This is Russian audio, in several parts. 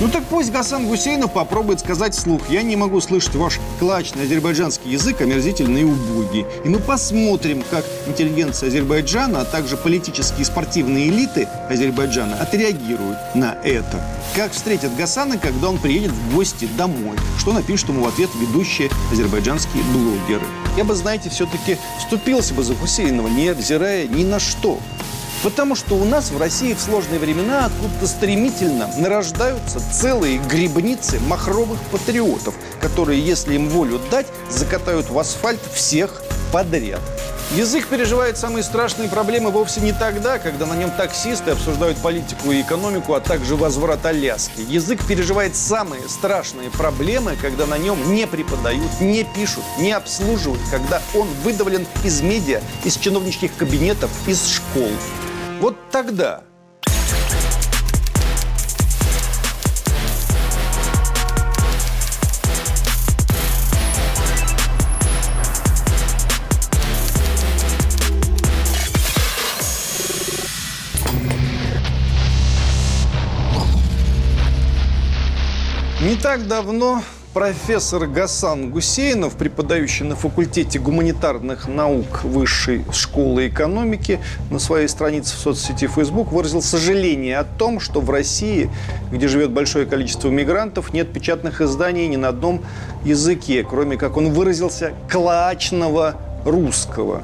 Ну так пусть Гасан Гусейнов попробует сказать вслух. Я не могу слышать ваш клачный азербайджанский язык, омерзительный и убогий. И мы посмотрим, как интеллигенция Азербайджана, а также политические и спортивные элиты Азербайджана отреагируют на это. Как встретят Гасана, когда он приедет в гости домой. Что напишут ему в ответ ведущие азербайджанские блогеры. Я бы, знаете, все-таки вступился бы за Гусейнова, невзирая ни на что. Потому что у нас в России в сложные времена откуда-то стремительно нарождаются целые грибницы махровых патриотов, которые, если им волю дать, закатают в асфальт всех подряд. Язык переживает самые страшные проблемы вовсе не тогда, когда на нем таксисты обсуждают политику и экономику, а также возврат Аляски. Язык переживает самые страшные проблемы, когда на нем не преподают, не пишут, не обслуживают, когда он выдавлен из медиа, из чиновничьих кабинетов, из школ. Вот тогда. Не так давно профессор Гасан Гусейнов, преподающий на факультете гуманитарных наук Высшей школы экономики, на своей странице в соцсети Facebook выразил сожаление о том, что в России, где живет большое количество мигрантов, нет печатных изданий ни на одном языке, кроме, как он выразился, клачного русского.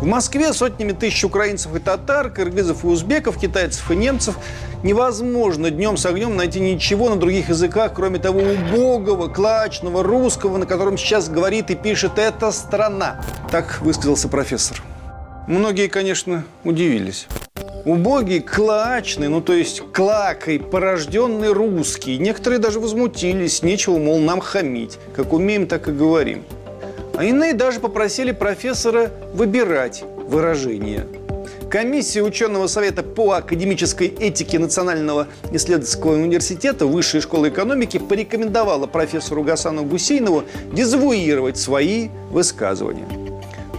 В Москве сотнями тысяч украинцев и татар, кыргызов и узбеков, китайцев и немцев невозможно днем с огнем найти ничего на других языках, кроме того убогого, клачного, русского, на котором сейчас говорит и пишет эта страна. Так высказался профессор. Многие, конечно, удивились. Убогий, клачный, ну то есть клакой, порожденный русский. Некоторые даже возмутились, нечего, мол, нам хамить. Как умеем, так и говорим. А иные даже попросили профессора выбирать выражения. Комиссия ученого совета по академической этике Национального исследовательского университета Высшей школы экономики порекомендовала профессору Гасану Гусейнову дезавуировать свои высказывания.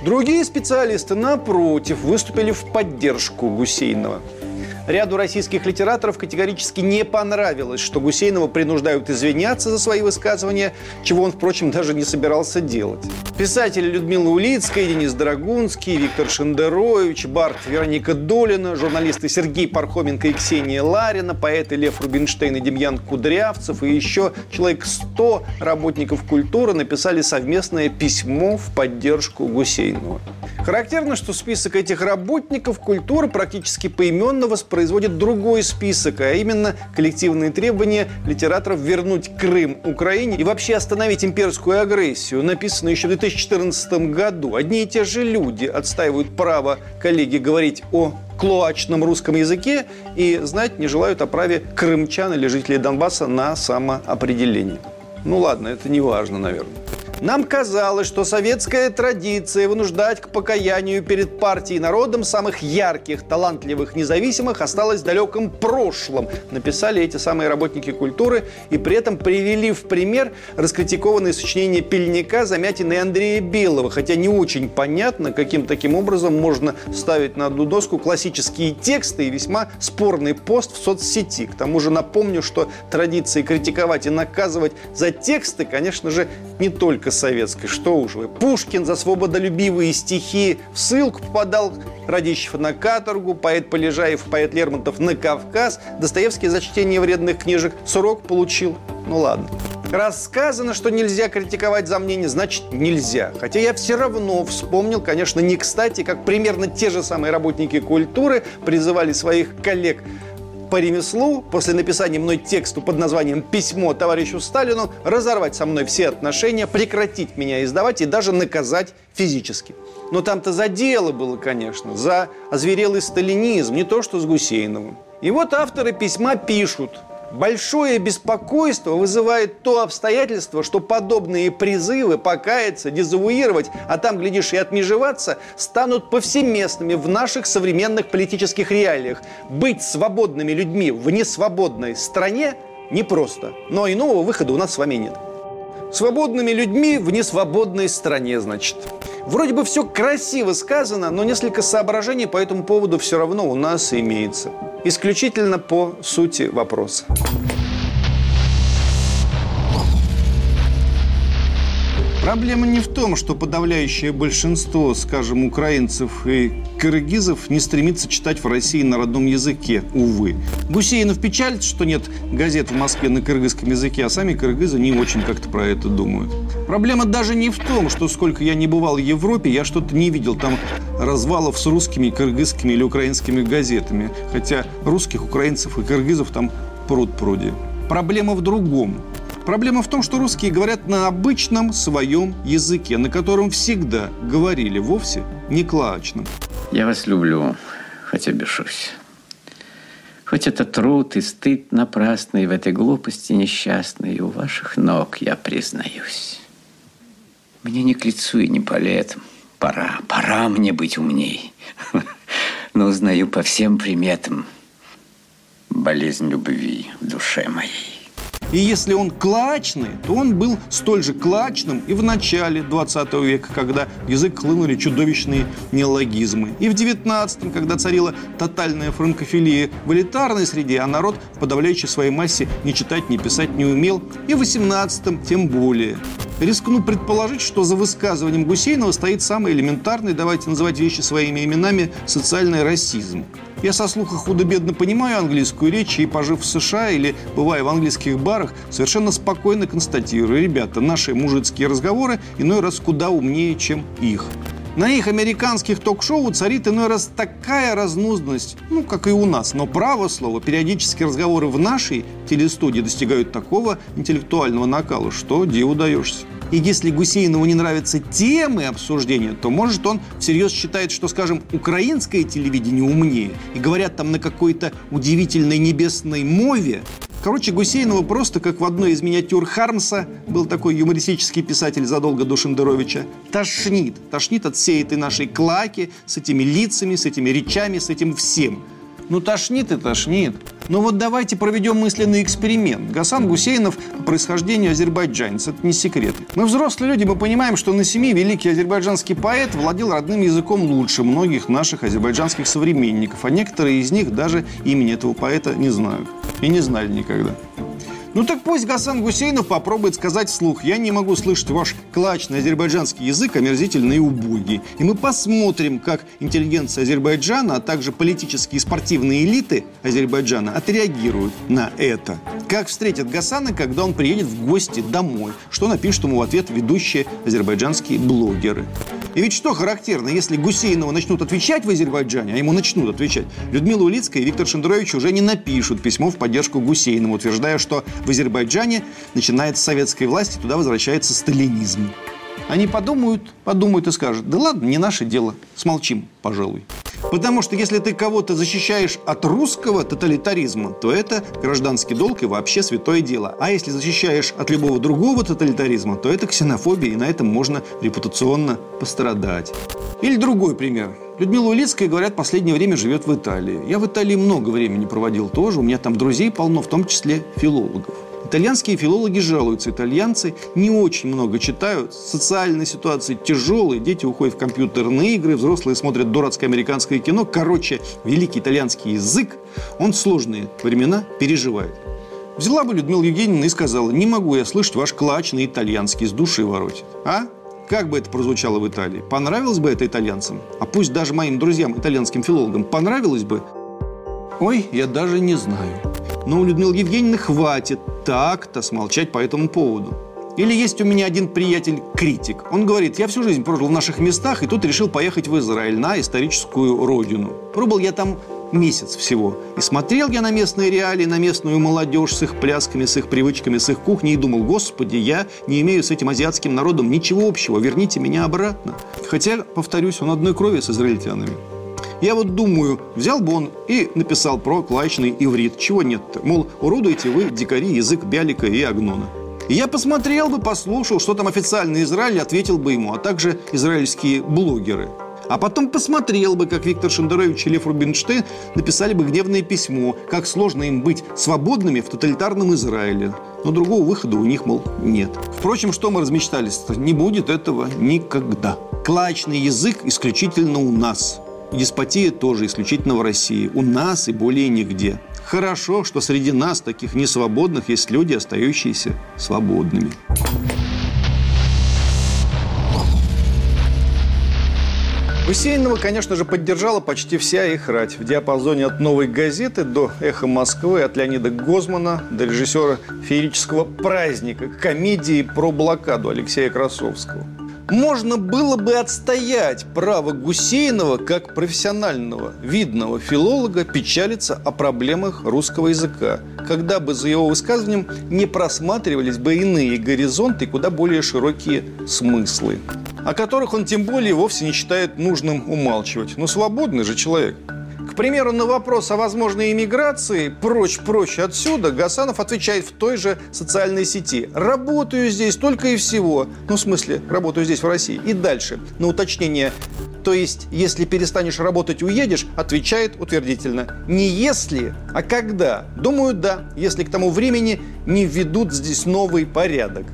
Другие специалисты, напротив, выступили в поддержку Гусейнова – Ряду российских литераторов категорически не понравилось, что Гусейнова принуждают извиняться за свои высказывания, чего он, впрочем, даже не собирался делать. Писатели Людмила Улицкая, Денис Драгунский, Виктор Шендерович, Барт Вероника Долина, журналисты Сергей Пархоменко и Ксения Ларина, поэты Лев Рубинштейн и Демьян Кудрявцев и еще человек 100 работников культуры написали совместное письмо в поддержку Гусейнова. Характерно, что список этих работников культуры практически поименно воспроизводит другой список, а именно коллективные требования литераторов вернуть Крым Украине и вообще остановить имперскую агрессию, написанную еще в 2014 году. Одни и те же люди отстаивают право коллеги говорить о клоачном русском языке и знать не желают о праве крымчан или жителей Донбасса на самоопределение. Ну ладно, это не важно, наверное. Нам казалось, что советская традиция вынуждать к покаянию перед партией и народом самых ярких, талантливых, независимых осталась в далеком прошлом, написали эти самые работники культуры и при этом привели в пример раскритикованные сочинения Пельника, Замятина и Андрея Белого, хотя не очень понятно, каким таким образом можно ставить на одну доску классические тексты и весьма спорный пост в соцсети. К тому же напомню, что традиции критиковать и наказывать за тексты, конечно же, не только советской. Что уж вы. Пушкин за свободолюбивые стихи в ссылку попадал, Радищев на каторгу, поэт Полежаев, поэт Лермонтов на Кавказ, Достоевский за чтение вредных книжек срок получил. Ну ладно. Раз сказано, что нельзя критиковать за мнение, значит нельзя. Хотя я все равно вспомнил, конечно, не кстати, как примерно те же самые работники культуры призывали своих коллег по ремеслу после написания мной тексту под названием «Письмо товарищу Сталину» разорвать со мной все отношения, прекратить меня издавать и даже наказать физически. Но там-то за дело было, конечно, за озверелый сталинизм, не то что с Гусейновым. И вот авторы письма пишут – Большое беспокойство вызывает то обстоятельство, что подобные призывы покаяться, дезавуировать, а там, глядишь, и отмежеваться, станут повсеместными в наших современных политических реалиях. Быть свободными людьми в несвободной стране непросто, но иного выхода у нас с вами нет. Свободными людьми в несвободной стране, значит. Вроде бы все красиво сказано, но несколько соображений по этому поводу все равно у нас имеется исключительно по сути вопроса. Проблема не в том, что подавляющее большинство, скажем, украинцев и кыргызов не стремится читать в России на родном языке, увы. Гусейнов печалится, что нет газет в Москве на кыргызском языке, а сами кыргызы не очень как-то про это думают. Проблема даже не в том, что сколько я не бывал в Европе, я что-то не видел там развалов с русскими, кыргызскими или украинскими газетами. Хотя русских, украинцев и кыргызов там пруд пруди. Проблема в другом. Проблема в том, что русские говорят на обычном своем языке, на котором всегда говорили, вовсе не клаочном. Я вас люблю, хотя бешусь. Хоть это труд и стыд напрасный в этой глупости несчастной, у ваших ног я признаюсь. Мне не к лицу и не по летам. Пора, пора мне быть умней. Но узнаю по всем приметам болезнь любви в душе моей. И если он клачный, то он был столь же клачным и в начале 20 века, когда в язык хлынули чудовищные неологизмы. И в 19 когда царила тотальная франкофилия в элитарной среде, а народ в подавляющей своей массе ни читать, ни писать не умел. И в 18 тем более. Рискну предположить, что за высказыванием Гусейнова стоит самый элементарный, давайте называть вещи своими именами, социальный расизм. Я со слуха худо-бедно понимаю английскую речь и, пожив в США или бывая в английских барах, совершенно спокойно констатирую, ребята, наши мужицкие разговоры иной раз куда умнее, чем их. На их американских ток-шоу царит иной раз такая разнузданность, ну, как и у нас. Но право слово, периодически разговоры в нашей телестудии достигают такого интеллектуального накала, что диву даешься. И если Гусейнову не нравятся темы обсуждения, то, может, он всерьез считает, что, скажем, украинское телевидение умнее. И говорят там на какой-то удивительной небесной мове. Короче, Гусейнова просто, как в одной из миниатюр Хармса, был такой юмористический писатель задолго до Шендеровича, тошнит. Тошнит от всей этой нашей клаки, с этими лицами, с этими речами, с этим всем. Ну, тошнит и тошнит. Но вот давайте проведем мысленный эксперимент. Гасан Гусейнов по происхождению азербайджанец. Это не секрет. Мы взрослые люди, мы понимаем, что на семи великий азербайджанский поэт владел родным языком лучше многих наших азербайджанских современников. А некоторые из них даже имени этого поэта не знают. И не знали никогда. Ну так пусть Гасан Гусейнов попробует сказать вслух. Я не могу слышать ваш клачный азербайджанский язык, омерзительный и убогий. И мы посмотрим, как интеллигенция Азербайджана, а также политические и спортивные элиты Азербайджана отреагируют на это. Как встретят Гасана, когда он приедет в гости домой? Что напишут ему в ответ ведущие азербайджанские блогеры? И ведь что характерно, если Гусейнова начнут отвечать в Азербайджане, а ему начнут отвечать, Людмила Улицкая и Виктор Шендерович уже не напишут письмо в поддержку Гусейнова, утверждая, что в Азербайджане начинается советская власть, и туда возвращается сталинизм. Они подумают, подумают и скажут, да ладно, не наше дело, смолчим, пожалуй. Потому что если ты кого-то защищаешь от русского тоталитаризма, то это гражданский долг и вообще святое дело. А если защищаешь от любого другого тоталитаризма, то это ксенофобия, и на этом можно репутационно пострадать. Или другой пример. Людмила Улицкая, говорят, последнее время живет в Италии. Я в Италии много времени проводил тоже. У меня там друзей полно, в том числе филологов. Итальянские филологи жалуются. Итальянцы не очень много читают. Социальная ситуация тяжелая. Дети уходят в компьютерные игры, взрослые смотрят дурацкое американское кино. Короче, великий итальянский язык, он сложные времена переживает. Взяла бы Людмила Евгеньевна и сказала, не могу я слышать ваш клачный итальянский, с души воротит. А? Как бы это прозвучало в Италии? Понравилось бы это итальянцам? А пусть даже моим друзьям, итальянским филологам, понравилось бы? Ой, я даже не знаю. Но у Людмилы Евгеньевны хватит так-то смолчать по этому поводу. Или есть у меня один приятель-критик. Он говорит, я всю жизнь прожил в наших местах и тут решил поехать в Израиль на историческую родину. Пробыл я там месяц всего. И смотрел я на местные реалии, на местную молодежь с их плясками, с их привычками, с их кухней и думал, господи, я не имею с этим азиатским народом ничего общего, верните меня обратно. Хотя, повторюсь, он одной крови с израильтянами. Я вот думаю, взял бы он и написал про клаечный иврит. Чего нет-то? Мол, уродуете вы, дикари, язык Бялика и Агнона. И я посмотрел бы, послушал, что там официальный Израиль ответил бы ему, а также израильские блогеры. А потом посмотрел бы, как Виктор Шендерович и Лев Рубинштейн написали бы гневное письмо, как сложно им быть свободными в тоталитарном Израиле. Но другого выхода у них, мол, нет. Впрочем, что мы размечтались -то? Не будет этого никогда. Клачный язык исключительно у нас. Деспотия тоже исключительно в России. У нас и более нигде. Хорошо, что среди нас, таких несвободных, есть люди, остающиеся свободными. Гусейнова, конечно же, поддержала почти вся их рать. В диапазоне от «Новой газеты» до «Эхо Москвы», от Леонида Гозмана до режиссера феерического праздника, комедии про блокаду Алексея Красовского. Можно было бы отстоять право Гусейнова как профессионального, видного филолога печалиться о проблемах русского языка, когда бы за его высказыванием не просматривались бы иные горизонты и куда более широкие смыслы, о которых он тем более вовсе не считает нужным умалчивать. Но свободный же человек – к примеру, на вопрос о возможной иммиграции «прочь-прочь отсюда» Гасанов отвечает в той же социальной сети. «Работаю здесь только и всего». Ну, в смысле, работаю здесь, в России. И дальше, на уточнение то есть, если перестанешь работать, уедешь, отвечает утвердительно. Не если, а когда. Думаю, да, если к тому времени не введут здесь новый порядок.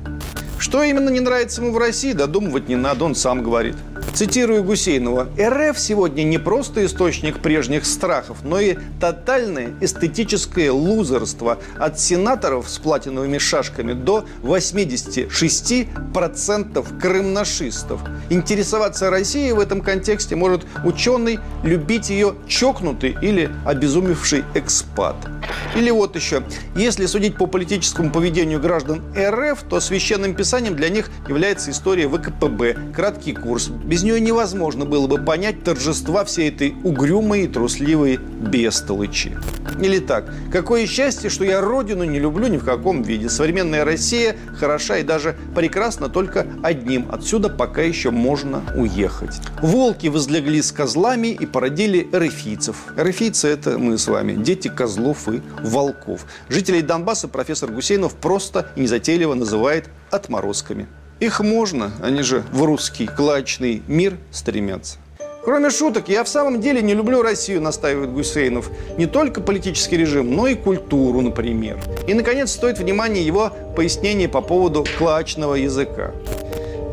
Что именно не нравится ему в России, додумывать не надо, он сам говорит. Цитирую Гусейнова. РФ сегодня не просто источник прежних страхов, но и тотальное эстетическое лузерство от сенаторов с платиновыми шашками до 86% крымнашистов. Интересоваться Россией в этом контексте может ученый, любить ее чокнутый или обезумевший экспат. Или вот еще. Если судить по политическому поведению граждан РФ, то священным писанием для них является история ВКПБ, краткий курс. Без нее невозможно было бы понять торжества всей этой угрюмой и трусливой бестолычи. Или так. Какое счастье, что я родину не люблю ни в каком виде. Современная Россия хороша и даже прекрасна только одним. Отсюда пока еще можно уехать. Волки возлегли с козлами и породили эрефийцев. Эрефийцы – это мы с вами, дети козлов и волков. Жителей Донбасса профессор Гусейнов просто и незатейливо называет отморозками. Их можно, они же в русский клачный мир стремятся. Кроме шуток, я в самом деле не люблю Россию, настаивает Гусейнов. Не только политический режим, но и культуру, например. И, наконец, стоит внимания его пояснение по поводу клачного языка.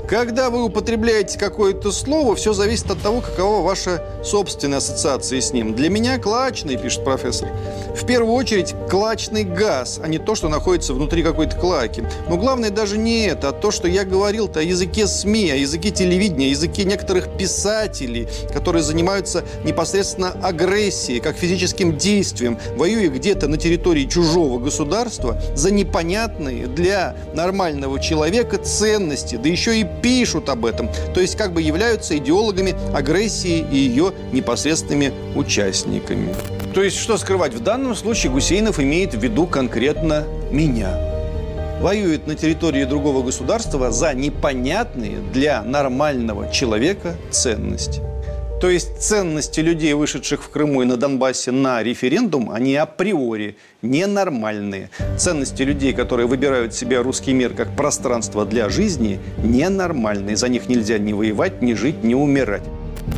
Когда вы употребляете какое-то слово, все зависит от того, какова ваша собственная ассоциация с ним. Для меня клачный, пишет профессор, в первую очередь клачный газ, а не то, что находится внутри какой-то клаки. Но главное даже не это, а то, что я говорил-то о языке СМИ, о языке телевидения, о языке некоторых писателей, которые занимаются непосредственно агрессией, как физическим действием, воюя где-то на территории чужого государства за непонятные для нормального человека ценности, да еще и пишут об этом, то есть как бы являются идеологами агрессии и ее непосредственными участниками. То есть, что скрывать, в данном случае Гусейнов имеет в виду конкретно меня. Воюет на территории другого государства за непонятные для нормального человека ценности. То есть ценности людей, вышедших в Крыму и на Донбассе на референдум, они априори ненормальные. Ценности людей, которые выбирают себе русский мир как пространство для жизни, ненормальные. За них нельзя ни воевать, ни жить, ни умирать.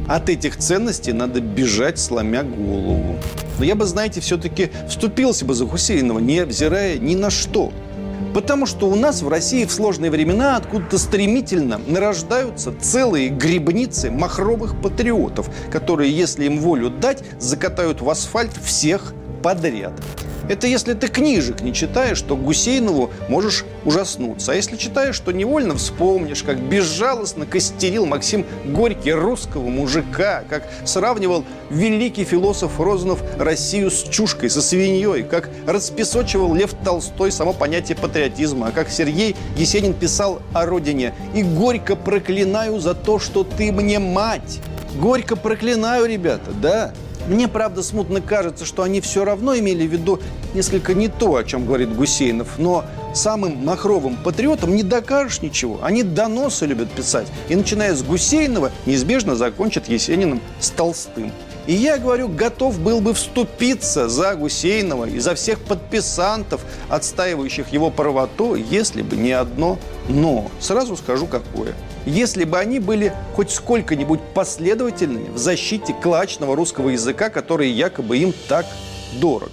От этих ценностей надо бежать, сломя голову. Но я бы, знаете, все-таки вступился бы за Хусейнова, не взирая ни на что. Потому что у нас в России в сложные времена откуда-то стремительно нарождаются целые грибницы махровых патриотов, которые, если им волю дать, закатают в асфальт всех подряд. Это если ты книжек не читаешь, то Гусейнову можешь ужаснуться. А если читаешь, то невольно вспомнишь, как безжалостно костерил Максим Горький русского мужика, как сравнивал великий философ Розанов Россию с чушкой, со свиньей, как распесочивал Лев Толстой само понятие патриотизма, а как Сергей Есенин писал о родине «И горько проклинаю за то, что ты мне мать». Горько проклинаю, ребята, да. Мне, правда, смутно кажется, что они все равно имели в виду несколько не то, о чем говорит Гусейнов. Но самым махровым патриотам не докажешь ничего. Они доносы любят писать. И начиная с Гусейнова, неизбежно закончат Есениным с Толстым. И я говорю, готов был бы вступиться за Гусейнова и за всех подписантов, отстаивающих его правоту, если бы не одно «но». Сразу скажу, какое – если бы они были хоть сколько-нибудь последовательными в защите клачного русского языка, который якобы им так дорог.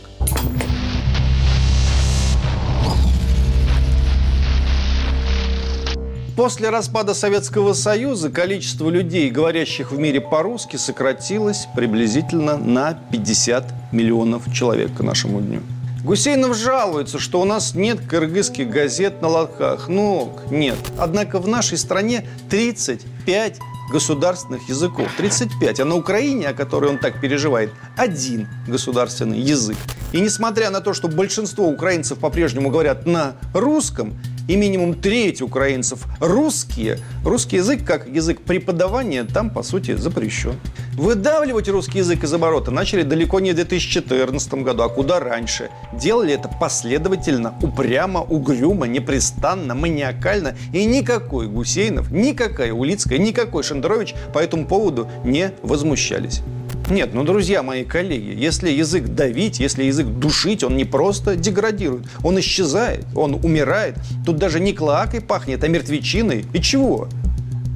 После распада Советского Союза количество людей, говорящих в мире по-русски, сократилось приблизительно на 50 миллионов человек к нашему дню. Гусейнов жалуется, что у нас нет кыргызских газет на лотках. Ну, нет. Однако в нашей стране 35 государственных языков. 35. А на Украине, о которой он так переживает, один государственный язык. И несмотря на то, что большинство украинцев по-прежнему говорят на русском, и минимум треть украинцев русские, русский язык как язык преподавания там, по сути, запрещен. Выдавливать русский язык из оборота начали далеко не в 2014 году, а куда раньше. Делали это последовательно, упрямо, угрюмо, непрестанно, маниакально. И никакой Гусейнов, никакая Улицкая, никакой Шендерович по этому поводу не возмущались. Нет, ну, друзья мои коллеги, если язык давить, если язык душить, он не просто деградирует, он исчезает, он умирает. Тут даже не клоакой пахнет, а мертвечиной. И чего?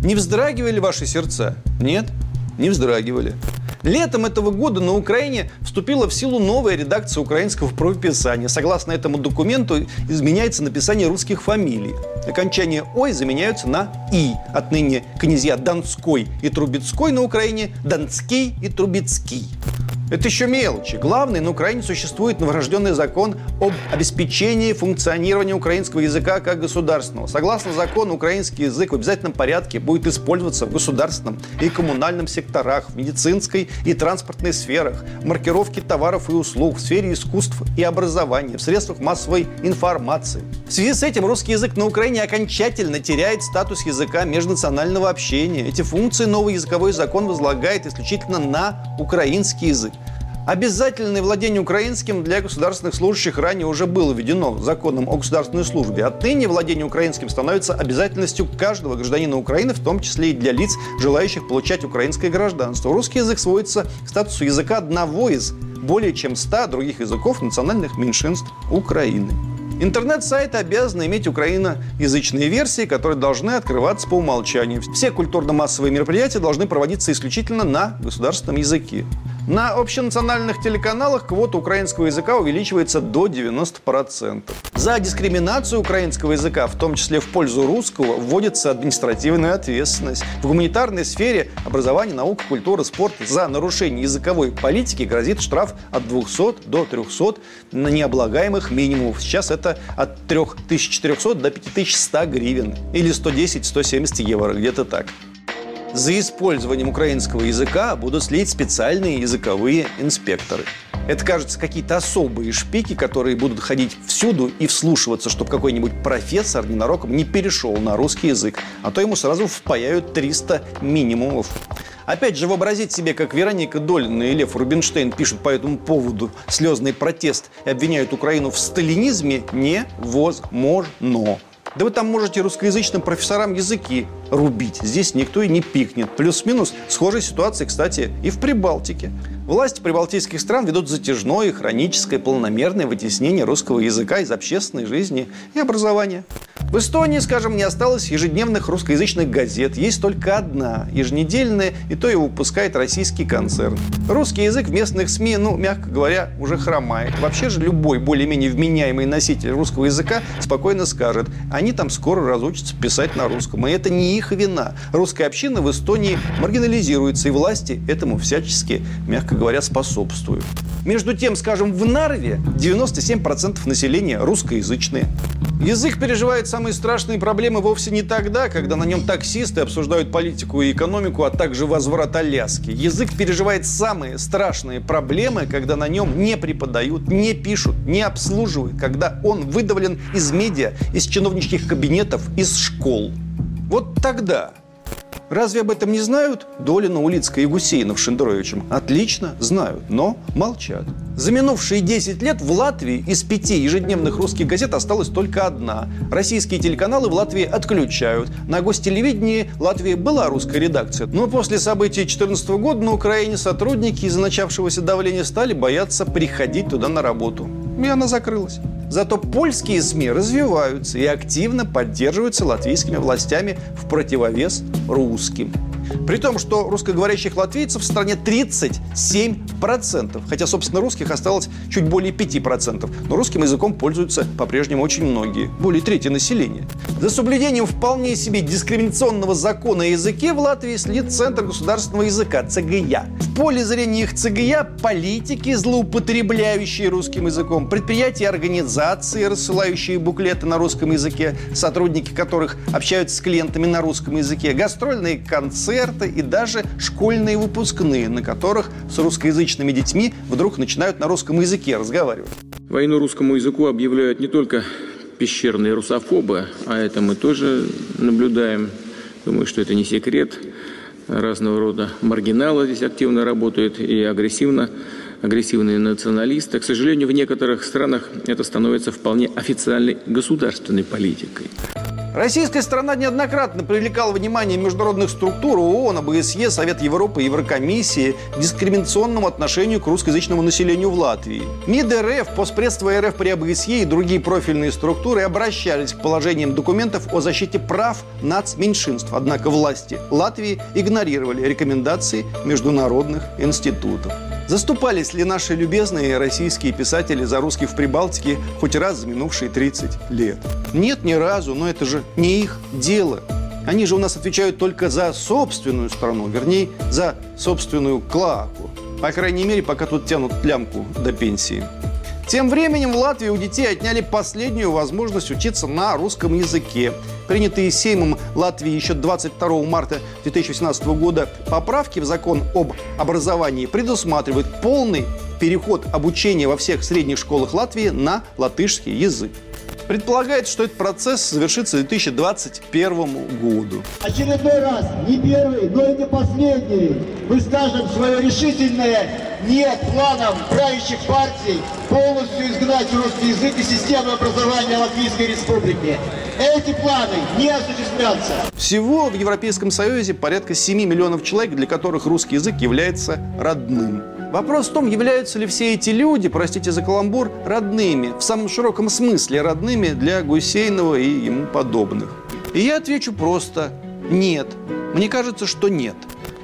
Не вздрагивали ваши сердца? Нет? Не вздрагивали. Летом этого года на Украине вступила в силу новая редакция украинского правописания. Согласно этому документу изменяется написание русских фамилий. Окончание «ой» заменяются на «и». Отныне князья Донской и Трубецкой на Украине – Донский и Трубецкий. Это еще мелочи. Главное, на Украине существует новорожденный закон об обеспечении функционирования украинского языка как государственного. Согласно закону, украинский язык в обязательном порядке будет использоваться в государственном и коммунальном секторах, в медицинской и транспортной сферах, в маркировке товаров и услуг, в сфере искусств и образования, в средствах массовой информации. В связи с этим русский язык на Украине окончательно теряет статус языка межнационального общения. Эти функции новый языковой закон возлагает исключительно на украинский язык. Обязательное владение украинским для государственных служащих ранее уже было введено законом о государственной службе. Отныне владение украинским становится обязательностью каждого гражданина Украины, в том числе и для лиц, желающих получать украинское гражданство. Русский язык сводится к статусу языка одного из более чем 100 других языков национальных меньшинств Украины. Интернет-сайты обязаны иметь украиноязычные версии, которые должны открываться по умолчанию. Все культурно-массовые мероприятия должны проводиться исключительно на государственном языке. На общенациональных телеканалах квота украинского языка увеличивается до 90%. За дискриминацию украинского языка, в том числе в пользу русского, вводится административная ответственность. В гуманитарной сфере образования, наука, культуры, спорта за нарушение языковой политики грозит штраф от 200 до 300 на необлагаемых минимумов. Сейчас это от 3400 до 5100 гривен или 110-170 евро, где-то так за использованием украинского языка будут следить специальные языковые инспекторы. Это, кажется, какие-то особые шпики, которые будут ходить всюду и вслушиваться, чтобы какой-нибудь профессор ненароком не перешел на русский язык, а то ему сразу впаяют 300 минимумов. Опять же, вообразить себе, как Вероника Долина и Лев Рубинштейн пишут по этому поводу слезный протест и обвиняют Украину в сталинизме невозможно. Да вы там можете русскоязычным профессорам языки рубить. Здесь никто и не пикнет. Плюс-минус схожая ситуация, кстати, и в Прибалтике. Власти прибалтийских стран ведут затяжное, хроническое, полномерное вытеснение русского языка из общественной жизни и образования. В Эстонии, скажем, не осталось ежедневных русскоязычных газет. Есть только одна, еженедельная, и то его выпускает российский концерн. Русский язык в местных СМИ, ну, мягко говоря, уже хромает. Вообще же любой более-менее вменяемый носитель русского языка спокойно скажет, они там скоро разучатся писать на русском. И это не их вина. Русская община в Эстонии маргинализируется, и власти этому всячески, мягко говоря, способствуют. Между тем, скажем, в Нарве 97% населения русскоязычные. Язык переживает самые страшные проблемы вовсе не тогда, когда на нем таксисты обсуждают политику и экономику, а также возврат Аляски. Язык переживает самые страшные проблемы, когда на нем не преподают, не пишут, не обслуживают, когда он выдавлен из медиа, из чиновничьих кабинетов, из школ. Вот тогда Разве об этом не знают Долина, Улицкая и Гусейнов с Шендеровичем? Отлично, знают, но молчат. За минувшие 10 лет в Латвии из пяти ежедневных русских газет осталась только одна. Российские телеканалы в Латвии отключают. На гостелевидении Латвии была русская редакция. Но после событий 2014 года на Украине сотрудники из-за начавшегося давления стали бояться приходить туда на работу. И она закрылась. Зато польские СМИ развиваются и активно поддерживаются латвийскими властями в противовес русским. При том, что русскоговорящих латвийцев в стране 37%, хотя, собственно, русских осталось чуть более 5%. Но русским языком пользуются по-прежнему очень многие, более трети населения. За соблюдением вполне себе дискриминационного закона о языке в Латвии следит Центр государственного языка ЦГЯ. В поле зрения их ЦГЯ политики, злоупотребляющие русским языком, предприятия и организации, рассылающие буклеты на русском языке, сотрудники которых общаются с клиентами на русском языке, гастрольные концерты и даже школьные выпускные, на которых с русскоязычными детьми вдруг начинают на русском языке разговаривать. Войну русскому языку объявляют не только пещерные русофобы, а это мы тоже наблюдаем. Думаю, что это не секрет. Разного рода маргиналы здесь активно работают и агрессивно, агрессивные националисты. К сожалению, в некоторых странах это становится вполне официальной государственной политикой. Российская страна неоднократно привлекала внимание международных структур ООН, ОБСЕ, Совет Европы, Еврокомиссии к дискриминационному отношению к русскоязычному населению в Латвии. МИД РФ, Постпредство РФ при ОБСЕ и другие профильные структуры обращались к положениям документов о защите прав нацменьшинств. Однако власти Латвии игнорировали рекомендации международных институтов. Заступались ли наши любезные российские писатели за русских в Прибалтике хоть раз за минувшие 30 лет? Нет, ни разу, но это же не их дело. Они же у нас отвечают только за собственную страну, вернее, за собственную клаку. По крайней мере, пока тут тянут лямку до пенсии. Тем временем в Латвии у детей отняли последнюю возможность учиться на русском языке. Принятые Сеймом Латвии еще 22 марта 2018 года поправки в закон об образовании предусматривают полный переход обучения во всех средних школах Латвии на латышский язык. Предполагается, что этот процесс завершится к 2021 году. Очередной раз, не первый, но и не последний, мы скажем свое решительное «нет» планам правящих партий полностью изгнать русский язык из системы образования Латвийской Республики. Эти планы не осуществлятся. Всего в Европейском Союзе порядка 7 миллионов человек, для которых русский язык является родным. Вопрос в том, являются ли все эти люди, простите за каламбур, родными, в самом широком смысле родными для Гусейнова и ему подобных. И я отвечу просто «нет». Мне кажется, что нет.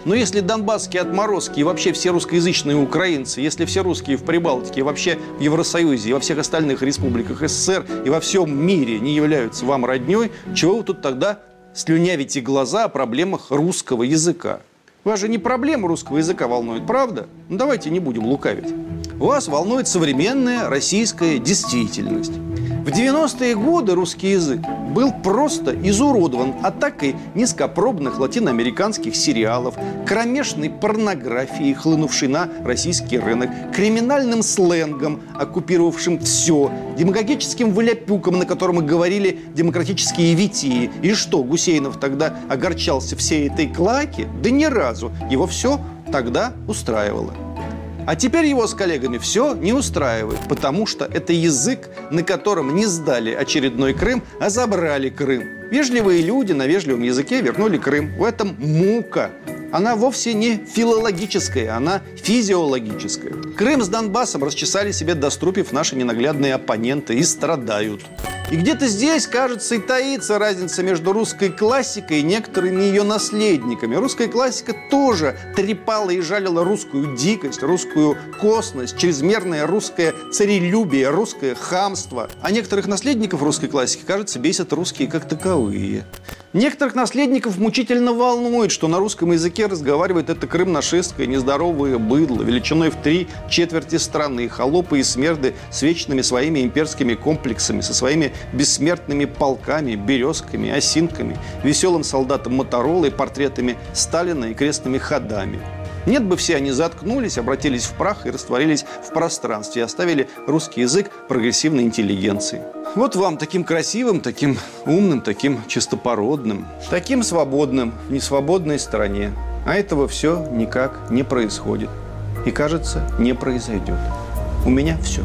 Но если донбасские отморозки и вообще все русскоязычные украинцы, если все русские в Прибалтике, и вообще в Евросоюзе, и во всех остальных республиках СССР, и во всем мире не являются вам родней, чего вы тут тогда слюнявите глаза о проблемах русского языка? Вас же не проблема русского языка волнует, правда? Ну давайте не будем лукавить. Вас волнует современная российская действительность. В 90-е годы русский язык был просто изуродован атакой низкопробных латиноамериканских сериалов, кромешной порнографией, хлынувшей на российский рынок, криминальным сленгом, оккупировавшим все, демагогическим валяпюком, на котором говорили демократические витии. И что, Гусейнов тогда огорчался всей этой клаке? Да ни разу. Его все тогда устраивало. А теперь его с коллегами все не устраивает, потому что это язык, на котором не сдали очередной Крым, а забрали Крым. Вежливые люди на вежливом языке вернули Крым. В этом мука. Она вовсе не филологическая, она физиологическая. Крым с Донбассом расчесали себе до струпив наши ненаглядные оппоненты и страдают. И где-то здесь, кажется, и таится разница между русской классикой и некоторыми ее наследниками. Русская классика тоже трепала и жалила русскую дикость, русскую косность, чрезмерное русское царелюбие, русское хамство. А некоторых наследников русской классики, кажется, бесят русские как таковые. Некоторых наследников мучительно волнует, что на русском языке разговаривает это крым-нашистское нездоровое быдло, величиной в три четверти страны, холопы и смерды с вечными своими имперскими комплексами, со своими бессмертными полками, березками, осинками, веселым солдатом Моторолой, портретами Сталина и крестными ходами. Нет бы все они заткнулись, обратились в прах и растворились в пространстве и оставили русский язык прогрессивной интеллигенции. Вот вам таким красивым, таким умным, таким чистопородным, таким свободным в несвободной стране. А этого все никак не происходит. И, кажется, не произойдет. У меня все.